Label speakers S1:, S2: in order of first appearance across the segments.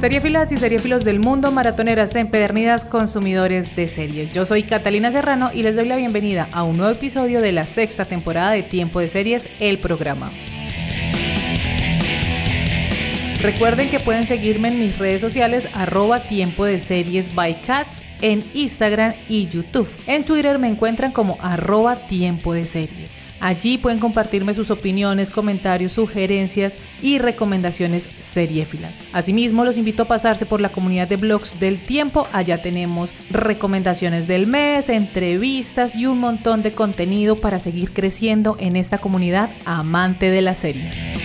S1: Seriefilas y seriefilos del mundo, maratoneras empedernidas, consumidores de series. Yo soy Catalina Serrano y les doy la bienvenida a un nuevo episodio de la sexta temporada de Tiempo de Series, el programa. Recuerden que pueden seguirme en mis redes sociales arroba tiempo de series by cats en Instagram y YouTube. En Twitter me encuentran como arroba tiempo de series. Allí pueden compartirme sus opiniones, comentarios, sugerencias y recomendaciones seriéfilas. Asimismo, los invito a pasarse por la comunidad de blogs del tiempo. Allá tenemos recomendaciones del mes, entrevistas y un montón de contenido para seguir creciendo en esta comunidad amante de las series.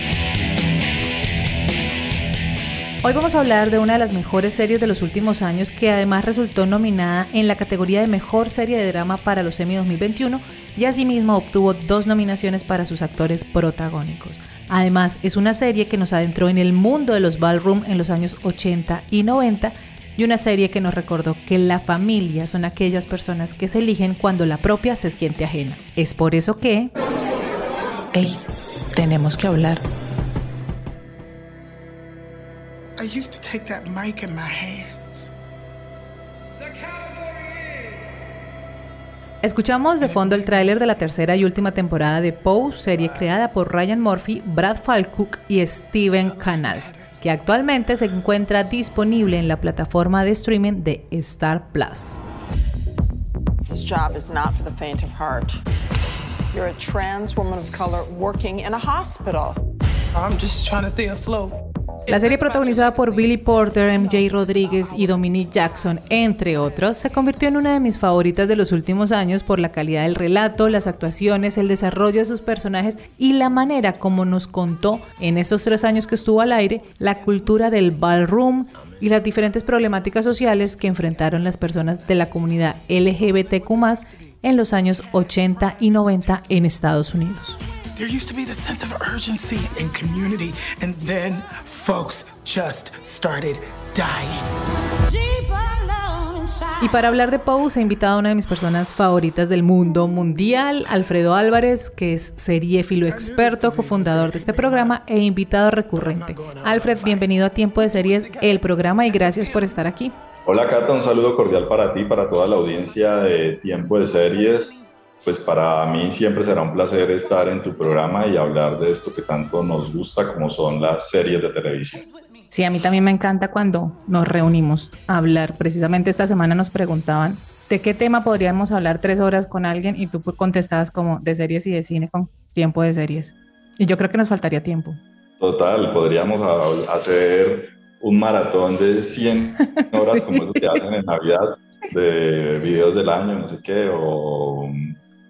S1: Hoy vamos a hablar de una de las mejores series de los últimos años que además resultó nominada en la categoría de Mejor Serie de Drama para los Emmy 2021 y asimismo obtuvo dos nominaciones para sus actores protagónicos. Además, es una serie que nos adentró en el mundo de los ballroom en los años 80 y 90 y una serie que nos recordó que la familia son aquellas personas que se eligen cuando la propia se siente ajena. Es por eso que... ¡Ey! Tenemos que hablar. I used to take that mic in my hands. Escuchamos de fondo el tráiler de la tercera y última temporada de Pose, serie creada por Ryan Murphy, Brad Falcook y Steven Canals, que actualmente se encuentra disponible en la plataforma de streaming de Star Plus. This job is not for the faint of heart. You're a trans woman of color working in a hospital. I'm just trying to stay afloat. La serie protagonizada por Billy Porter, MJ Rodríguez y Dominique Jackson, entre otros, se convirtió en una de mis favoritas de los últimos años por la calidad del relato, las actuaciones, el desarrollo de sus personajes y la manera como nos contó en estos tres años que estuvo al aire la cultura del ballroom y las diferentes problemáticas sociales que enfrentaron las personas de la comunidad LGBTQ en los años 80 y 90 en Estados Unidos. There used to be the sense of urgency and community, and then folks just started dying. Y para hablar de Pose he invitado a una de mis personas favoritas del mundo mundial, Alfredo Álvarez, que es seriéfilo experto, cofundador de este programa e invitado recurrente. Alfred, bienvenido a Tiempo de Series, el programa, y gracias por estar aquí.
S2: Hola Cata, un saludo cordial para ti, para toda la audiencia de Tiempo de Series pues para mí siempre será un placer estar en tu programa y hablar de esto que tanto nos gusta como son las series de televisión.
S1: Sí, a mí también me encanta cuando nos reunimos a hablar. Precisamente esta semana nos preguntaban de qué tema podríamos hablar tres horas con alguien y tú contestabas como de series y de cine con tiempo de series. Y yo creo que nos faltaría tiempo.
S2: Total, podríamos hacer un maratón de 100 horas como eso que hacen en Navidad de videos del año, no sé qué, o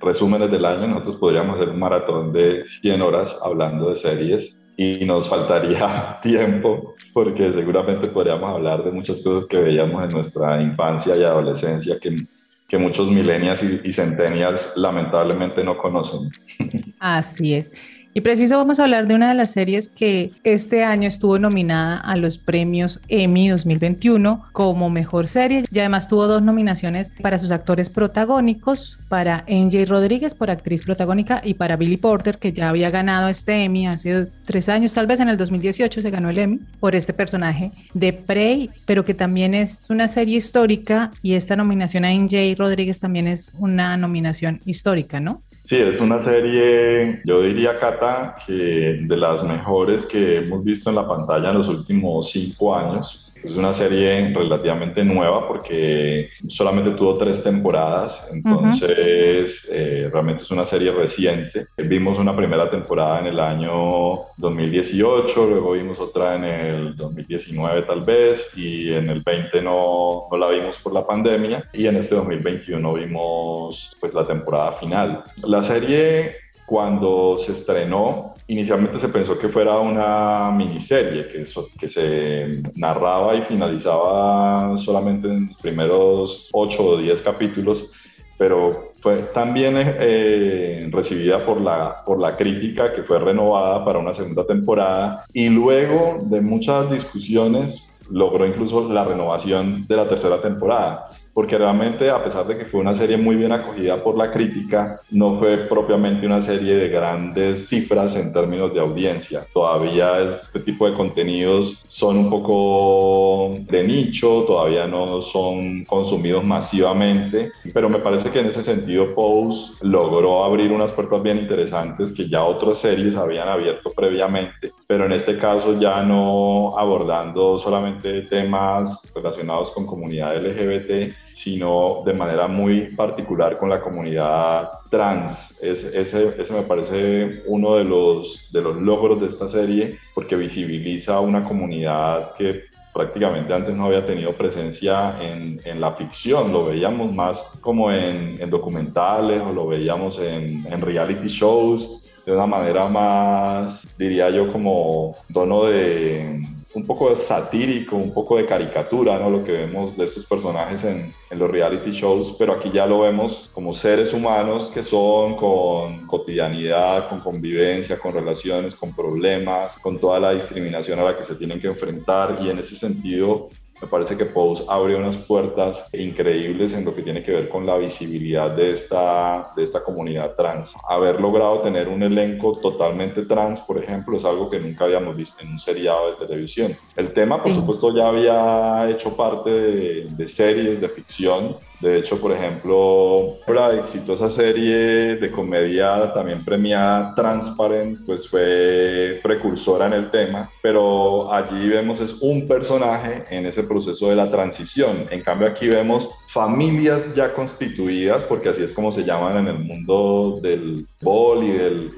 S2: resúmenes del año, nosotros podríamos hacer un maratón de 100 horas hablando de series y nos faltaría tiempo porque seguramente podríamos hablar de muchas cosas que veíamos en nuestra infancia y adolescencia que, que muchos millennials y, y centennials lamentablemente no conocen.
S1: Así es. Y preciso vamos a hablar de una de las series que este año estuvo nominada a los premios Emmy 2021 como mejor serie y además tuvo dos nominaciones para sus actores protagónicos, para NJ Rodríguez por actriz protagónica y para Billy Porter que ya había ganado este Emmy hace tres años, tal vez en el 2018 se ganó el Emmy por este personaje de Prey, pero que también es una serie histórica y esta nominación a NJ Rodríguez también es una nominación histórica, ¿no?
S2: Sí, es una serie, yo diría, Cata, que de las mejores que hemos visto en la pantalla en los últimos cinco años. Es una serie relativamente nueva porque solamente tuvo tres temporadas, entonces eh, realmente es una serie reciente. Vimos una primera temporada en el año 2018, luego vimos otra en el 2019 tal vez y en el 20 no, no la vimos por la pandemia y en este 2021 vimos pues la temporada final. La serie cuando se estrenó, inicialmente se pensó que fuera una miniserie, que, que se narraba y finalizaba solamente en los primeros 8 o 10 capítulos, pero fue también eh, recibida por la, por la crítica que fue renovada para una segunda temporada y luego de muchas discusiones logró incluso la renovación de la tercera temporada porque realmente a pesar de que fue una serie muy bien acogida por la crítica, no fue propiamente una serie de grandes cifras en términos de audiencia. Todavía este tipo de contenidos son un poco de nicho, todavía no son consumidos masivamente, pero me parece que en ese sentido Pose logró abrir unas puertas bien interesantes que ya otras series habían abierto previamente, pero en este caso ya no abordando solamente temas relacionados con comunidad LGBT, sino de manera muy particular con la comunidad trans. ese, ese, me parece uno de los, de los logros de esta serie porque visibiliza una comunidad que prácticamente antes no había tenido presencia en, en la ficción, lo veíamos más como en, en documentales o lo veíamos en, en reality shows de una manera más, diría yo, como tono de un poco de satírico, un poco de caricatura, ¿no? Lo que vemos de estos personajes en, en, los reality shows, pero aquí ya lo vemos como seres humanos que son con cotidianidad, con convivencia, con relaciones, con problemas, con toda la discriminación a la que se tienen que enfrentar y en ese sentido me parece que Pose abre unas puertas increíbles en lo que tiene que ver con la visibilidad de esta, de esta comunidad trans. Haber logrado tener un elenco totalmente trans, por ejemplo, es algo que nunca habíamos visto en un seriado de televisión. El tema, por supuesto, ya había hecho parte de, de series de ficción, de hecho, por ejemplo, la exitosa serie de comedia también premiada Transparent, pues fue precursora en el tema, pero allí vemos es un personaje en ese proceso de la transición. En cambio aquí vemos familias ya constituidas, porque así es como se llaman en el mundo del bol y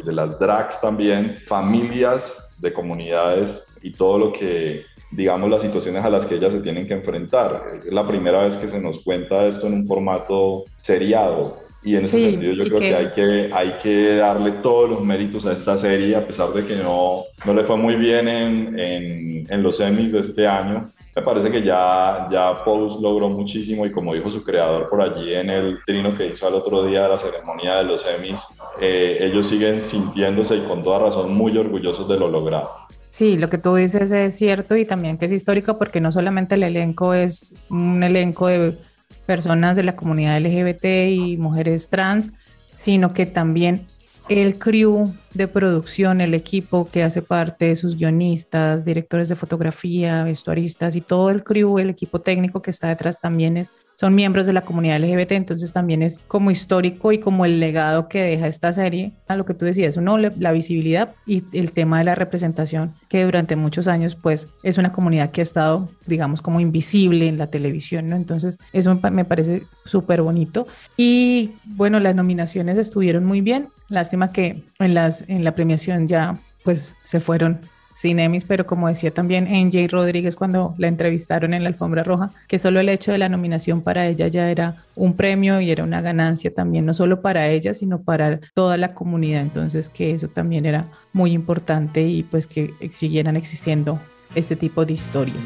S2: de las drags también, familias de comunidades y todo lo que digamos, las situaciones a las que ellas se tienen que enfrentar. Es la primera vez que se nos cuenta esto en un formato seriado. Y en ese sentido yo creo que, hay que hay que darle todos los méritos a esta serie, a pesar de que no, no le fue muy bien en, en, en los Emmys de este año. Me parece que ya, ya Pose logró muchísimo y como dijo su creador por allí en el trino que hizo el otro día de la ceremonia de los Emmys, eh, ellos siguen sintiéndose y con toda razón muy orgullosos de lo logrado.
S1: Sí, lo que tú dices es cierto y también que es histórico porque no solamente el elenco es un elenco de personas de la comunidad LGBT y mujeres trans, sino que también el crew de producción, el equipo que hace parte, sus guionistas, directores de fotografía, vestuaristas y todo el crew, el equipo técnico que está detrás también es, son miembros de la comunidad LGBT, entonces también es como histórico y como el legado que deja esta serie a lo que tú decías, uno, la visibilidad y el tema de la representación, que durante muchos años pues es una comunidad que ha estado, digamos, como invisible en la televisión, ¿no? Entonces eso me parece súper bonito. Y bueno, las nominaciones estuvieron muy bien, lástima que en las en la premiación ya pues se fueron sin Emmys, pero como decía también NJ Rodríguez cuando la entrevistaron en la alfombra roja, que solo el hecho de la nominación para ella ya era un premio y era una ganancia también, no solo para ella, sino para toda la comunidad. Entonces que eso también era muy importante y pues que siguieran existiendo este tipo de historias.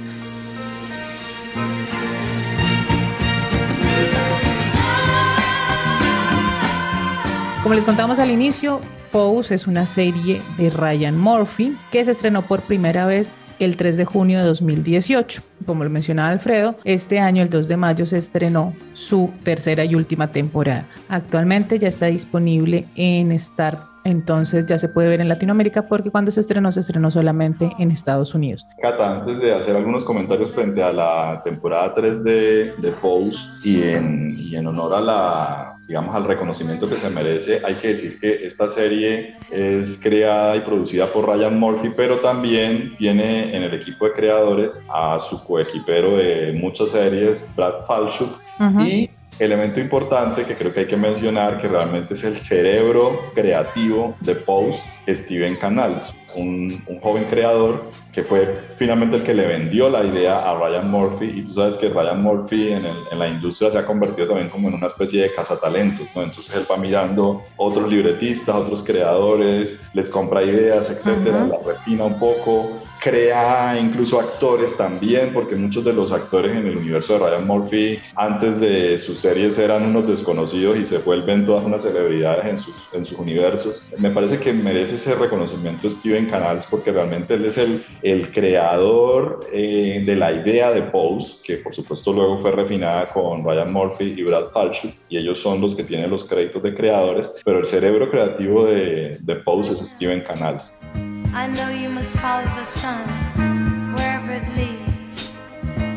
S1: Como les contamos al inicio, Pose es una serie de Ryan Murphy que se estrenó por primera vez el 3 de junio de 2018. Como lo mencionaba Alfredo, este año, el 2 de mayo, se estrenó su tercera y última temporada. Actualmente ya está disponible en Star entonces ya se puede ver en Latinoamérica porque cuando se estrenó se estrenó solamente en Estados Unidos.
S2: Cata, antes de hacer algunos comentarios frente a la temporada 3 de, de Pose y y en honor a la, digamos, al reconocimiento que se merece, hay que decir que esta serie es creada y producida por Ryan Murphy, pero también tiene en el equipo de creadores a su coequipero de muchas series, Brad Falchuk, y elemento importante que creo que hay que mencionar, que realmente es el cerebro creativo de Pose, Steven Canals. Un, un, joven creador que fue finalmente el que le vendió la idea a Ryan Murphy y tú sabes que Ryan Murphy en, el, en la industria se ha convertido también como en una especie de cazatalentos, ¿no? Entonces él va mirando otros libretistas, otros creadores, les compra ideas, etcétera, la refina un poco, crea incluso actores también, porque muchos de los actores en el universo de Ryan Murphy antes de sus series eran unos desconocidos y se vuelven todas unas celebridades en sus, en sus universos. Me parece que merece ese reconocimiento Steven Canals porque realmente él es el, el creador eh, de la idea de Pose, que por supuesto luego fue refinada con Ryan Murphy y Brad Falchuk, y ellos son los que tienen los créditos de creadores, pero el cerebro creativo de, de Pose es Steven Canals. I know you must follow the sun
S1: wherever it leads.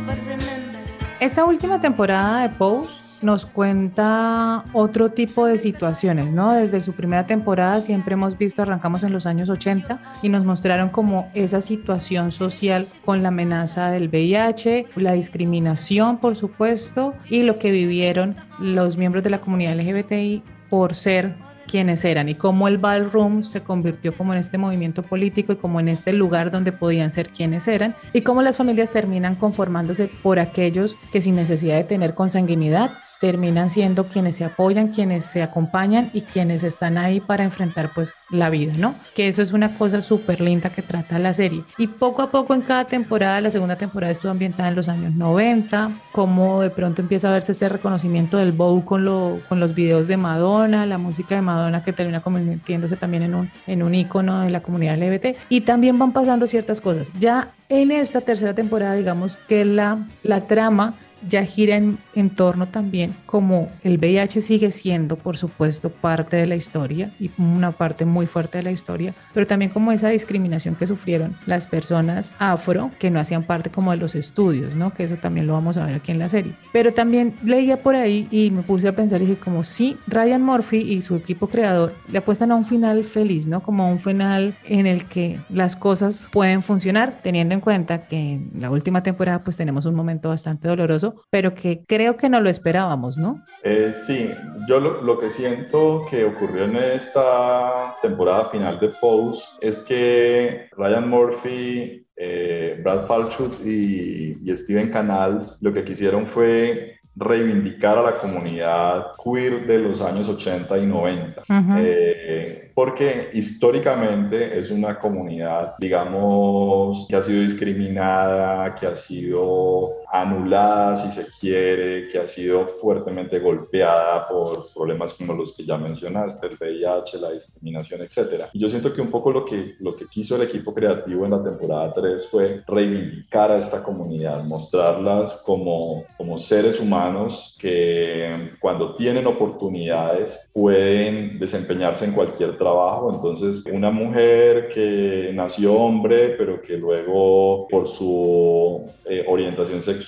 S1: But remember. Esta última temporada de Pose nos cuenta otro tipo de situaciones, ¿no? Desde su primera temporada siempre hemos visto, arrancamos en los años 80 y nos mostraron como esa situación social con la amenaza del VIH, la discriminación, por supuesto, y lo que vivieron los miembros de la comunidad LGBTI por ser quiénes eran y cómo el ballroom se convirtió como en este movimiento político y como en este lugar donde podían ser quienes eran y cómo las familias terminan conformándose por aquellos que sin necesidad de tener consanguinidad terminan siendo quienes se apoyan, quienes se acompañan y quienes están ahí para enfrentar pues la vida, ¿no? Que eso es una cosa súper linda que trata la serie. Y poco a poco en cada temporada, la segunda temporada estuvo ambientada en los años 90, como de pronto empieza a verse este reconocimiento del bow con, lo, con los videos de Madonna, la música de Madonna que termina convirtiéndose también en un, en un ícono de la comunidad LGBT. Y también van pasando ciertas cosas. Ya en esta tercera temporada, digamos que la, la trama ya gira en, torno también como el VIH sigue siendo, por supuesto, parte de la historia y una parte muy fuerte de la historia, pero también como esa discriminación que sufrieron las personas afro que no hacían parte como de los estudios, ¿no? Que eso también lo vamos a ver aquí en la serie. Pero también leía por ahí y me puse a pensar y dije como sí, Ryan Murphy y su equipo creador le apuestan a un final feliz, ¿no? Como a un final en el que las cosas pueden funcionar, teniendo en cuenta que en la última temporada pues tenemos un momento bastante doloroso pero que creo que no lo esperábamos, ¿no?
S2: Eh, sí, yo lo, que siento que ocurrió en esta temporada final de Pose es que Ryan Murphy, eh, Brad Falchuk y, y Steven Canals lo que quisieron fue reivindicar a la comunidad queer de los años 80 y 90, eh, porque históricamente es una comunidad, digamos, que ha sido discriminada, que ha sido anulada, si se quiere, que ha sido fuertemente golpeada por problemas como los que ya mencionaste, el VIH, la discriminación, etc. Y yo siento que un poco lo que, lo que quiso el equipo creativo en la temporada 3 fue reivindicar a esta comunidad, mostrarlas como, como seres humanos que cuando tienen oportunidades pueden desempeñarse en cualquier trabajo. Entonces, una mujer que nació hombre, pero que luego por su eh, orientación sexual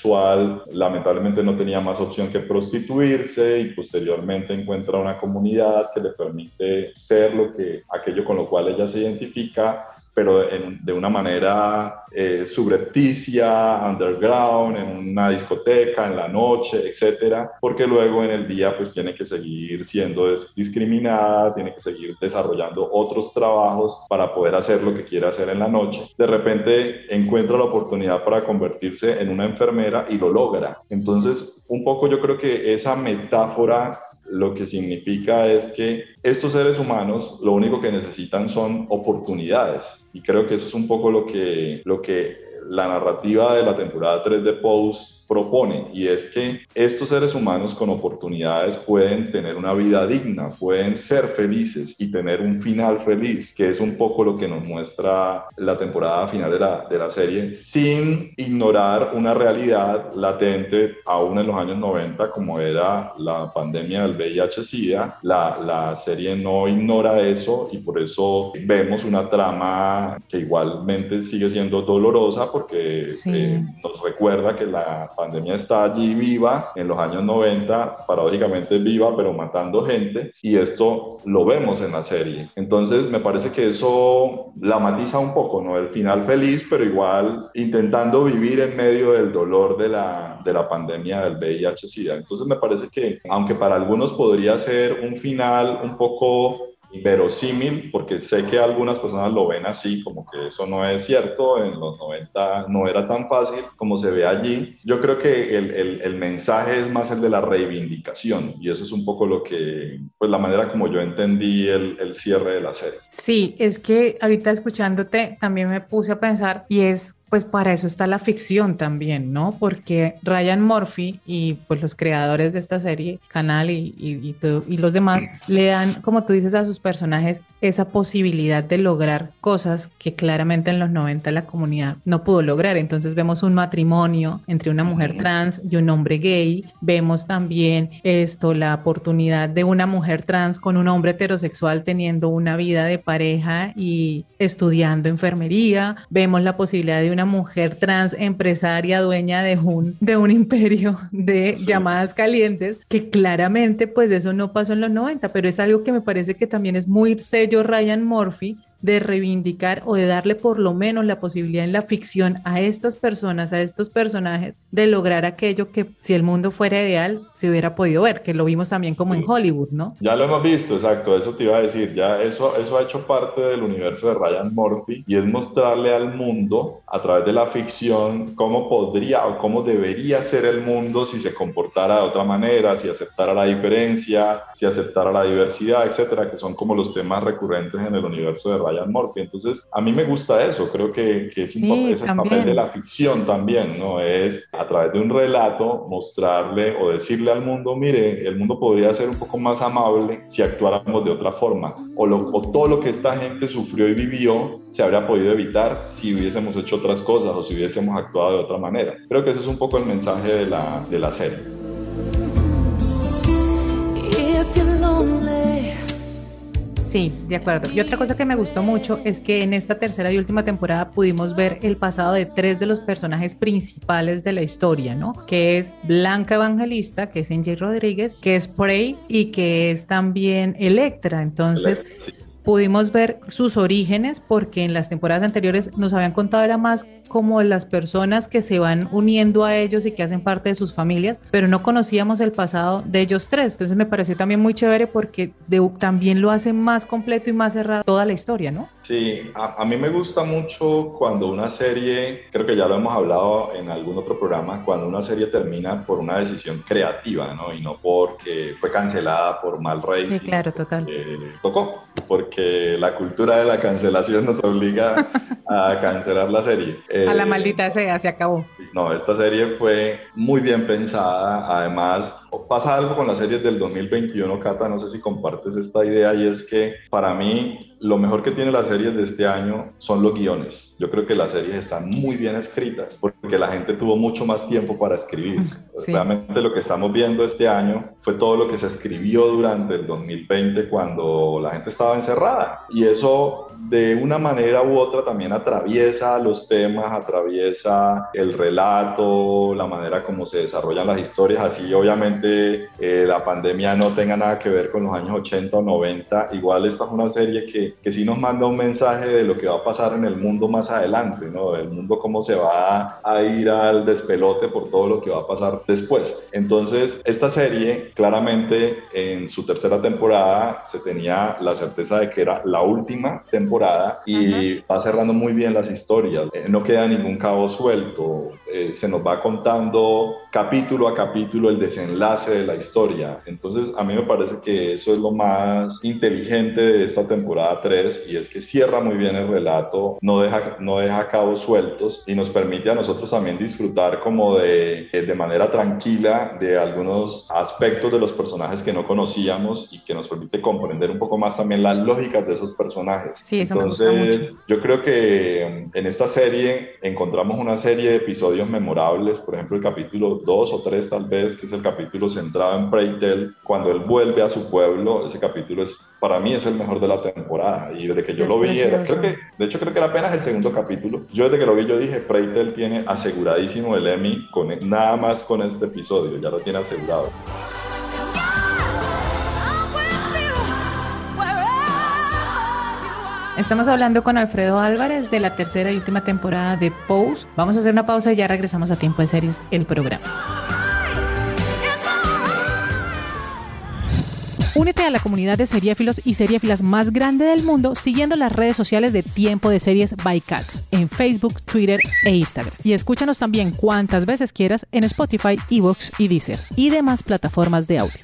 S2: lamentablemente no tenía más opción que prostituirse y posteriormente encuentra una comunidad que le permite ser lo que aquello con lo cual ella se identifica pero de una manera eh, subrepticia, underground, en una discoteca, en la noche, etcétera, porque luego en el día pues tiene que seguir siendo discriminada, tiene que seguir desarrollando otros trabajos para poder hacer lo que quiere hacer en la noche. De repente encuentra la oportunidad para convertirse en una enfermera y lo logra. Entonces, un poco yo creo que esa metáfora lo que significa es que estos seres humanos lo único que necesitan son oportunidades. Y creo que eso es un poco lo que, lo que la narrativa de la temporada 3 de Pose propone y es que estos seres humanos con oportunidades pueden tener una vida digna, pueden ser felices y tener un final feliz, que es un poco lo que nos muestra la temporada final de la, de la serie, sin ignorar una realidad latente aún en los años 90 como era la pandemia del VIH-Sida. La, la serie no ignora eso y por eso vemos una trama que igualmente sigue siendo dolorosa porque eh, nos recuerda que la pandemia está allí viva en los años 90, paradójicamente viva, pero matando gente, y esto lo vemos en la serie. Entonces, me parece que eso la matiza un poco, ¿no? El final feliz, pero igual intentando vivir en medio del dolor de la, de la pandemia del VIH-Sida. Entonces, me parece que, aunque para algunos podría ser un final un poco verosímil, porque sé que algunas personas lo ven así, como que eso no es cierto, en los 90 no era tan fácil como se ve allí. Yo creo que el, el, el mensaje es más el de la reivindicación y eso es un poco lo que, pues la manera como yo entendí el, el cierre de la serie.
S1: Sí, es que ahorita escuchándote también me puse a pensar y es pues para eso está la ficción también, ¿no? Porque Ryan Murphy y pues los creadores de esta serie, Canal y, y, y, los demás, le dan, como tú dices, a sus personajes esa posibilidad de lograr cosas que claramente en los 90 la comunidad no pudo lograr. Entonces vemos un matrimonio entre una mujer trans y un hombre gay. Vemos también esto, la oportunidad de una mujer trans con un hombre heterosexual teniendo una vida de pareja y estudiando enfermería. Vemos la posibilidad de una mujer trans empresaria dueña de un, de un imperio de llamadas calientes, que claramente pues eso no pasó en los 90, pero es algo que me parece que también es muy sello Ryan Murphy de reivindicar o de darle por lo menos la posibilidad en la ficción a estas personas, a estos personajes, de lograr aquello que si el mundo fuera ideal se hubiera podido ver, que lo vimos también como en Hollywood, ¿no?
S2: Ya lo hemos visto, exacto, eso te iba a decir, ya eso, eso ha hecho parte del universo de Ryan Murphy y es mostrarle al mundo a través de la ficción cómo podría o cómo debería ser el mundo si se comportara de otra manera, si aceptara la diferencia, si aceptara la diversidad, etcétera, que son como los temas recurrentes en el universo de Ryan Murphy. Entonces, a mí me gusta eso, creo que, que es, un es el papel de la ficción también, ¿no? Es a través de un relato mostrarle o decirle al mundo, mire, el mundo podría ser un poco más amable si actuáramos de otra forma, o, lo, o todo lo que esta gente sufrió y vivió se habría podido evitar si hubiésemos hecho otras cosas o si hubiésemos actuado de otra manera. Creo que ese es un poco el mensaje de la, de la serie.
S1: Sí, de acuerdo. Y otra cosa que me gustó mucho es que en esta tercera y última temporada pudimos ver el pasado de tres de los personajes principales de la historia, ¿no? Que es Blanca Evangelista, que es Angie Rodríguez, que es Prey y que es también Electra. Entonces, pudimos ver sus orígenes porque en las temporadas anteriores nos habían contado era más como las personas que se van uniendo a ellos y que hacen parte de sus familias, pero no conocíamos el pasado de ellos tres. Entonces me pareció también muy chévere porque también lo hace más completo y más cerrado toda la historia, ¿no?
S2: Sí, a, a, mí me gusta mucho cuando una serie, creo que ya lo hemos hablado en algún otro programa, cuando una serie termina por una decisión creativa, ¿no? Y no porque fue cancelada por mal rey.
S1: Sí, claro, total.
S2: tocó, porque la cultura de la cancelación nos obliga a cancelar la serie.
S1: a la eh, maldita sea, se acabó.
S2: No, esta serie fue muy bien pensada, además pasa algo con las series del 2021, Cata, no sé si compartes esta idea, y es que para mí lo mejor que tiene las series de este año son los guiones. Yo creo que las series están muy bien escritas porque la gente tuvo mucho más tiempo para escribir. Realmente lo que estamos viendo este año fue todo lo que se escribió durante el 2020 cuando la gente estaba encerrada. Y eso de una manera u otra también atraviesa los temas, atraviesa el relato, la manera como se desarrollan las historias. Así obviamente eh, la pandemia no tenga nada que ver con los años 80 o 90. Igual esta es una serie que que, sí nos manda un mensaje de lo que va a pasar en el mundo más adelante, ¿no? El mundo cómo se va a ir al despelote por todo lo que va a pasar después. Entonces, esta serie, claramente en su tercera temporada se tenía la certeza de que era la última temporada y va cerrando muy bien las historias. Eh, no queda ningún cabo suelto. Eh, se nos va contando capítulo a capítulo el desenlace de la historia. Entonces, a mí me parece que eso es lo más inteligente de esta temporada 3 y es que cierra muy bien el relato, no deja, no deja cabos sueltos y nos permite a nosotros también disfrutar como de, de manera tranquila de algunos aspectos de los personajes que no conocíamos y que nos permite comprender un poco más también las lógicas de esos personajes.
S1: Sí, eso Entonces, me gusta mucho.
S2: yo creo que en esta serie encontramos una serie de episodios memorables, por ejemplo el capítulo 2 o 3 tal vez, que es el capítulo centrado en Preytel, cuando él vuelve a su pueblo, ese capítulo es para mí es el mejor de la temporada. Y desde que yo lo vi, creo que, de hecho creo que era apenas el segundo capítulo. Yo desde que lo vi, yo dije, Freitel tiene aseguradísimo el Emmy, con, nada más con este episodio, ya lo tiene asegurado.
S1: Estamos hablando con Alfredo Álvarez de la tercera y última temporada de Pose. Vamos a hacer una pausa y ya regresamos a Tiempo de Series, el programa. Únete a la comunidad de seriéfilos y seriéfilas más grande del mundo siguiendo las redes sociales de Tiempo de Series by Cats en Facebook, Twitter e Instagram. Y escúchanos también cuantas veces quieras en Spotify, Evox y Deezer y demás plataformas de audio.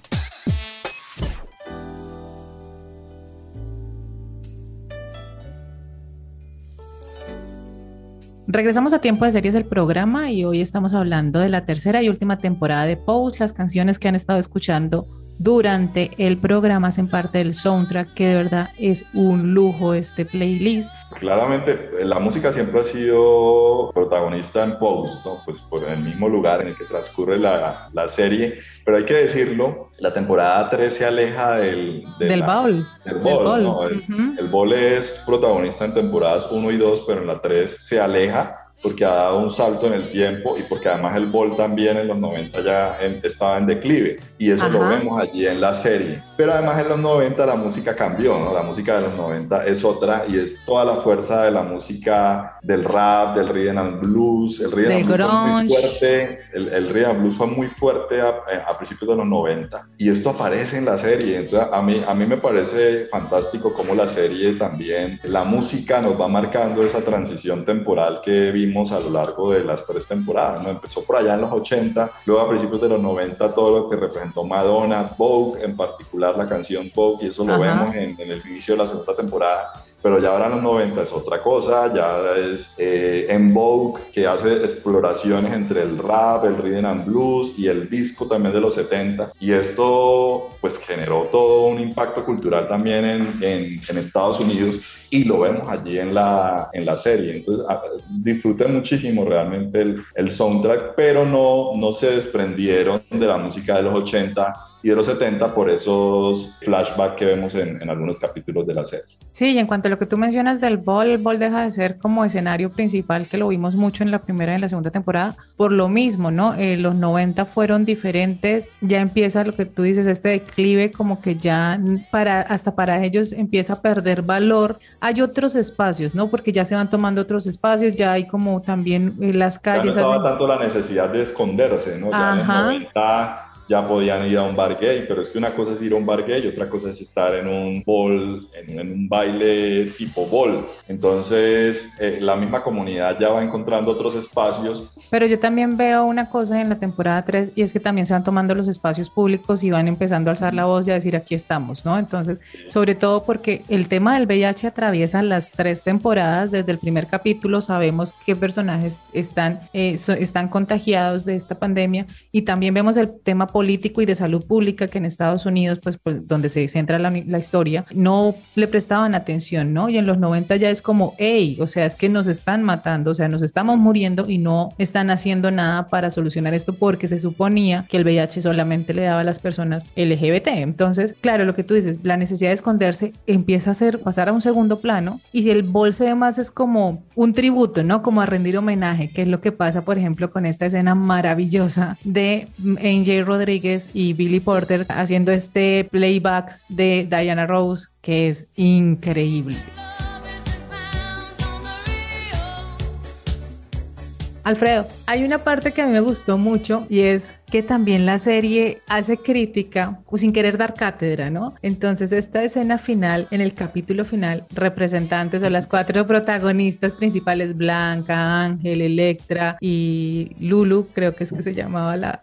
S1: Regresamos a Tiempo de Series del programa y hoy estamos hablando de la tercera y última temporada de Pose, las canciones que han estado escuchando durante el programa hacen parte del soundtrack, que de verdad es un lujo este playlist.
S2: Claramente, la música siempre ha sido protagonista en Pose, ¿no? pues por el mismo lugar en el que transcurre la, la serie, pero hay que decirlo, la temporada 3 se aleja del...
S1: del bowl.
S2: Del bowl, el, bowl es protagonista en temporadas 1 y 2, pero en la 3 se aleja porque ha dado un salto en el tiempo y porque además el bol también en los 90 ya estaba en declive. Y eso lo vemos allí en la serie. Pero además en los 90 la música cambió, ¿no? La música de los 90 es otra y es toda la fuerza de la música del rap, del rhythm and blues, el rhythm and blues fue muy fuerte, el, el rhythm and blues fue muy fuerte a, a, principios de los 90 y esto aparece en la serie, entonces a mí, a mí me parece fantástico cómo la serie también, la música nos va marcando esa transición temporal que vimos a lo largo de las tres temporadas. ¿no? Empezó por allá en los 80, luego a principios de los 90 todo lo que representó Madonna, Vogue, en particular la canción Vogue, y eso lo vemos en, en el inicio de la segunda temporada pero ya ahora en los 90 es otra cosa, ya es eh, en Vogue que hace exploraciones entre el rap, el rhythm and blues y el disco también de los 70 y esto pues generó todo un impacto cultural también en, en, en Estados Unidos y lo vemos allí en la, en la serie. Entonces ah, disfruté muchísimo realmente el, el soundtrack, pero no, no se desprendieron de la música de los 80 y de los 70 por esos flashbacks que vemos en, en, algunos capítulos de la serie.
S1: Sí, y en cuanto a lo que tú mencionas del bol, el bol deja de ser como escenario principal, que lo vimos mucho en la primera y en la segunda temporada, por lo mismo, ¿no? Eh, los 90 fueron diferentes, ya empieza lo que tú dices, este declive como que ya para, hasta para ellos empieza a perder valor. Hay otros espacios, ¿no? Porque ya se van tomando otros espacios, ya hay como también eh, las calles.
S2: Ya no estaba tanto la necesidad de esconderse, ¿no? Ya Ajá. en los 90 ya podían ir a un bar gay, pero es que una cosa es ir a un bar gay y otra cosa es estar en un ball, en, en un baile tipo ball. Entonces, eh, la misma comunidad ya va encontrando otros espacios.
S1: Pero yo también veo una cosa en la temporada 3 y es que también se van tomando los espacios públicos y van empezando a alzar la voz y a decir aquí estamos, ¿no? Entonces, sobre todo porque el tema del VIH atraviesa las tres temporadas, desde el primer capítulo sabemos qué personajes están, eh, so, están contagiados de esta pandemia y también vemos el tema político y de salud pública que en Estados Unidos, pues, pues donde se centra la, la, historia, no le prestaban atención, ¿no? Y en los 90 ya es como, hey, o sea, es que nos están matando, o sea, nos estamos muriendo y no están haciendo nada para solucionar esto porque se suponía que el VIH solamente le daba a las personas LGBT. Entonces, claro, lo que tú dices, la necesidad de esconderse empieza a ser, pasar a un segundo plano y el bolso además es como un tributo, ¿no? Como a rendir homenaje, que es lo que pasa, por ejemplo, con esta escena maravillosa de NJ Rodríguez Rodríguez y Billy Porter haciendo este playback de Diana Rose que es increíble. Alfredo, hay una parte que a mí me gustó mucho y es que también la serie hace crítica pues, sin querer dar cátedra, ¿no? Entonces esta escena final, en el capítulo final, representantes o las cuatro protagonistas principales, Blanca, Ángel, Electra y Lulu, creo que es que se llamaba la,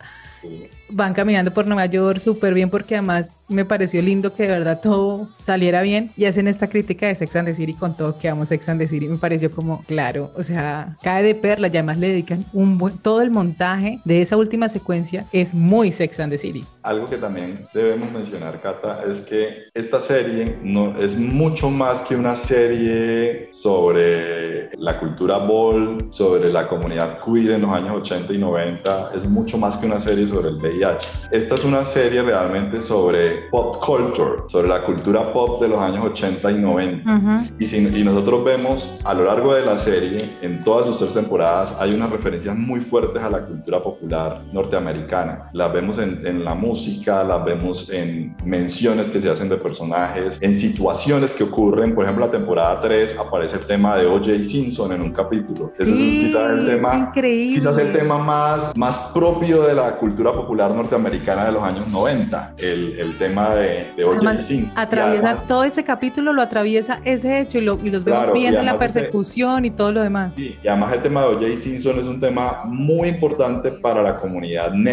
S1: van caminando por Nueva York súper bien porque además me pareció lindo que de verdad todo saliera bien y hacen esta crítica de Sex and the City con todo que amo Sex and the City me pareció como claro o sea cae de perla y además le dedican un buen todo el montaje de esa última secuencia es muy Sex and the City
S2: algo que también debemos mencionar Cata es que esta serie no es mucho más que una serie sobre la cultura ball sobre la comunidad queer en los años 80 y 90 es mucho más que una serie sobre el VIH. Esta es una serie realmente sobre pop culture, sobre la cultura pop de los años 80 y 90. Uh -huh. y, si, y nosotros vemos a lo largo de la serie, en todas sus tres temporadas, hay unas referencias muy fuertes a la cultura popular norteamericana. Las vemos en, en la música, las vemos en menciones que se hacen de personajes, en situaciones que ocurren. Por ejemplo, la temporada 3 aparece el tema de O.J. Simpson en un capítulo.
S1: Ese sí, es quizás el tema,
S2: quizás el tema más, más propio de la cultura popular norteamericana de los años 90, el, el tema de, de O.J. Simpson.
S1: Atraviesa todo ese capítulo, lo atraviesa ese hecho y, lo, y los vemos viendo la persecución y todo lo demás.
S2: Sí, y además el tema de O.J. Simpson es un tema muy importante para la comunidad negra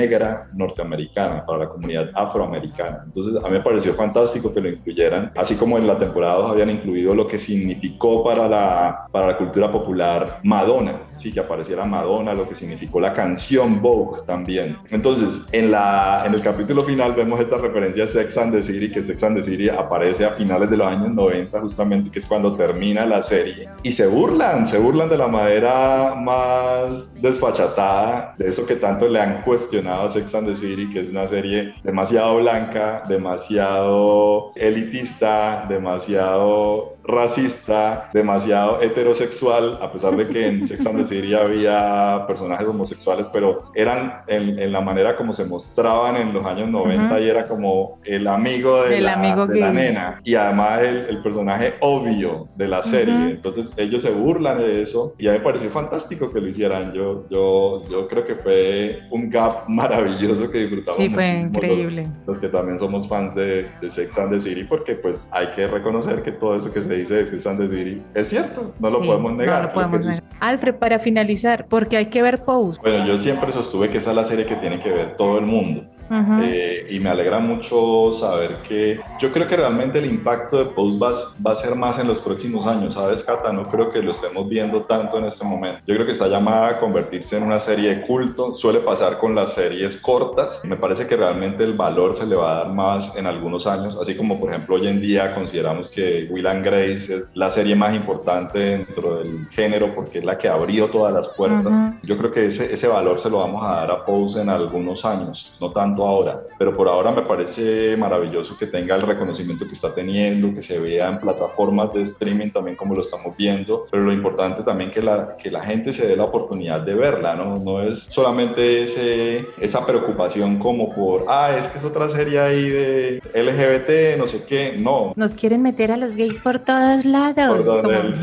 S2: norteamericana, para la comunidad afroamericana. Entonces, a mí me pareció fantástico que lo incluyeran, así como en la temporada 2 habían incluido lo que significó para la, para la cultura popular Madonna, sí, que apareciera Madonna, lo que significó la canción Vogue también. Entonces, en, la, en el capítulo final vemos esta referencia a Sex and the City, que Sex and the City aparece a finales de los años 90, justamente, que es cuando termina la serie, y se burlan, se burlan de la madera más desfachatada, de eso que tanto le han cuestionado a Sex and the City, que es una serie demasiado blanca, demasiado elitista, demasiado racista, demasiado heterosexual, a pesar de que en Sex and the City había personajes homosexuales, pero eran en, la manera como se mostraban en los años 90 y era como el amigo de, la, amigo de la, nena y además el, personaje obvio de la serie. Entonces ellos se burlan de eso y a mí me pareció fantástico que lo hicieran. Yo, yo, yo creo que fue un gap maravilloso que disfrutamos.
S1: Sí, fue increíble.
S2: Los, que también somos fans de, de Sex and the City porque pues hay que reconocer que todo eso que se dice de Sex and the City es cierto, no lo podemos negar.
S1: No lo podemos negar. Alfred, para finalizar, porque hay que ver Pose.
S2: Bueno, yo siempre sostuve que esa es la serie que tiene que ver todo el mundo. Eh, y me alegra mucho saber que yo creo que realmente el impacto de Post va, va, a ser más en los próximos años, ¿sabes, Cata? No creo que lo estemos viendo tanto en este momento. Yo creo que está llamada a convertirse en una serie de culto, suele pasar con las series cortas. Me parece que realmente el valor se le va a dar más en algunos años, así como por ejemplo hoy en día consideramos que Will and Grace es la serie más importante dentro del género porque es la que abrió todas las puertas. Yo creo que ese, ese valor se lo vamos a dar a Pose en algunos años, no tanto ahora, pero por ahora me parece maravilloso que tenga el reconocimiento que está teniendo, que se vea en plataformas de streaming también como lo estamos viendo, pero lo importante también que la, que la gente se dé la oportunidad de verla, ¿no? No es solamente ese, esa preocupación como por, ah, es que es otra serie ahí de LGBT, no sé qué, no.
S1: Nos quieren meter a los gays por todos lados.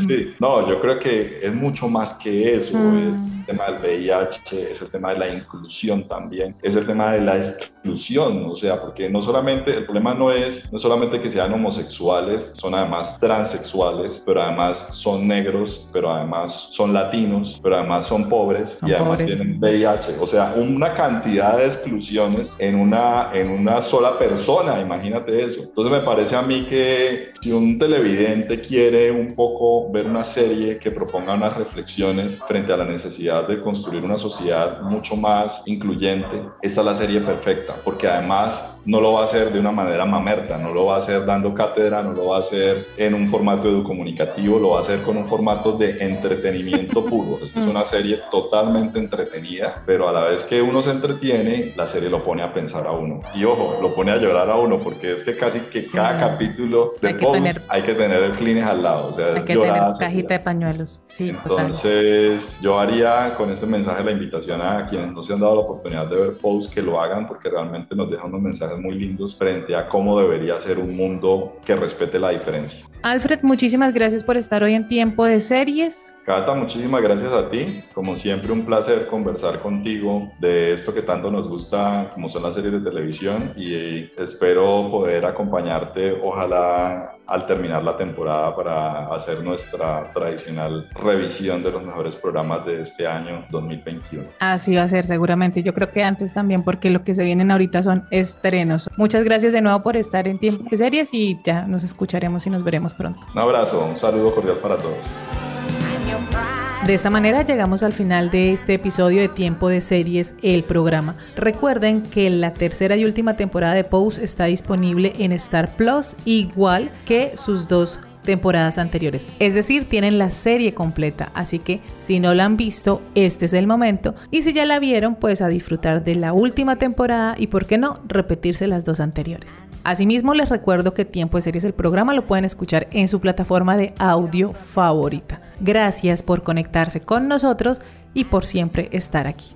S2: sí. No, yo creo que es mucho más que eso, mm el tema del VIH, es el tema de la inclusión también, es el tema de la exclusión, o sea, porque no solamente, el problema no es, no solamente que sean homosexuales, son además transexuales, pero además son negros, pero además son latinos, pero además son pobres y además tienen VIH, o sea, una cantidad de exclusiones en una, en una sola persona, imagínate eso. Entonces me parece a mí que si un televidente quiere un poco ver una serie que proponga unas reflexiones frente a la necesidad de construir una sociedad mucho más incluyente, esta es la serie perfecta, porque además no lo va a hacer de una manera mamerta, no lo va a hacer dando cátedra, no lo va a hacer en un formato educomunicativo, lo va a hacer con un formato de entretenimiento puro. Esta es una serie totalmente entretenida, pero a la vez que uno se entretiene, la serie lo pone a pensar a uno. Y ojo, lo pone a llorar a uno, porque es que casi que cada capítulo de hay que, tener, hay que tener el Kleenex al lado. O sea,
S1: hay que tener cajita de pañuelos. Sí,
S2: Entonces, yo haría con este mensaje la invitación a quienes no se han dado la oportunidad de ver Pose que lo hagan, porque realmente nos dejan unos mensajes muy lindos frente a cómo debería ser un mundo que respete la diferencia.
S1: Alfred, muchísimas gracias por estar hoy en Tiempo de Series.
S2: Cata, muchísimas gracias a ti. Como siempre, un placer conversar contigo de esto que tanto nos gusta, como son las series de televisión, y espero poder acompañarte, ojalá al terminar la temporada para hacer nuestra tradicional revisión de los mejores programas de este año 2021.
S1: Así va a ser seguramente. Yo creo que antes también porque lo que se vienen ahorita son estrenos. Muchas gracias de nuevo por estar en Tiempo de Series y ya nos escucharemos y nos veremos pronto.
S2: Un abrazo, un saludo cordial para todos.
S1: De esta manera llegamos al final de este episodio de Tiempo de Series, el programa. Recuerden que la tercera y última temporada de Pose está disponible en Star Plus, igual que sus dos temporadas anteriores. Es decir, tienen la serie completa, así que si no la han visto, este es el momento. Y si ya la vieron, pues a disfrutar de la última temporada y, por qué no, repetirse las dos anteriores. Asimismo, les recuerdo que Tiempo de Series, el programa, lo pueden escuchar en su plataforma de audio favorita. Gracias por conectarse con nosotros y por siempre estar aquí.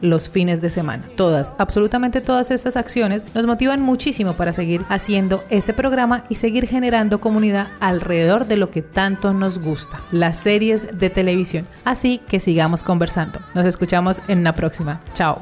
S1: los fines de semana. Todas, absolutamente todas estas acciones nos motivan muchísimo para seguir haciendo este programa y seguir generando comunidad alrededor de lo que tanto nos gusta, las series de televisión. Así que sigamos conversando. Nos escuchamos en una próxima. Chao.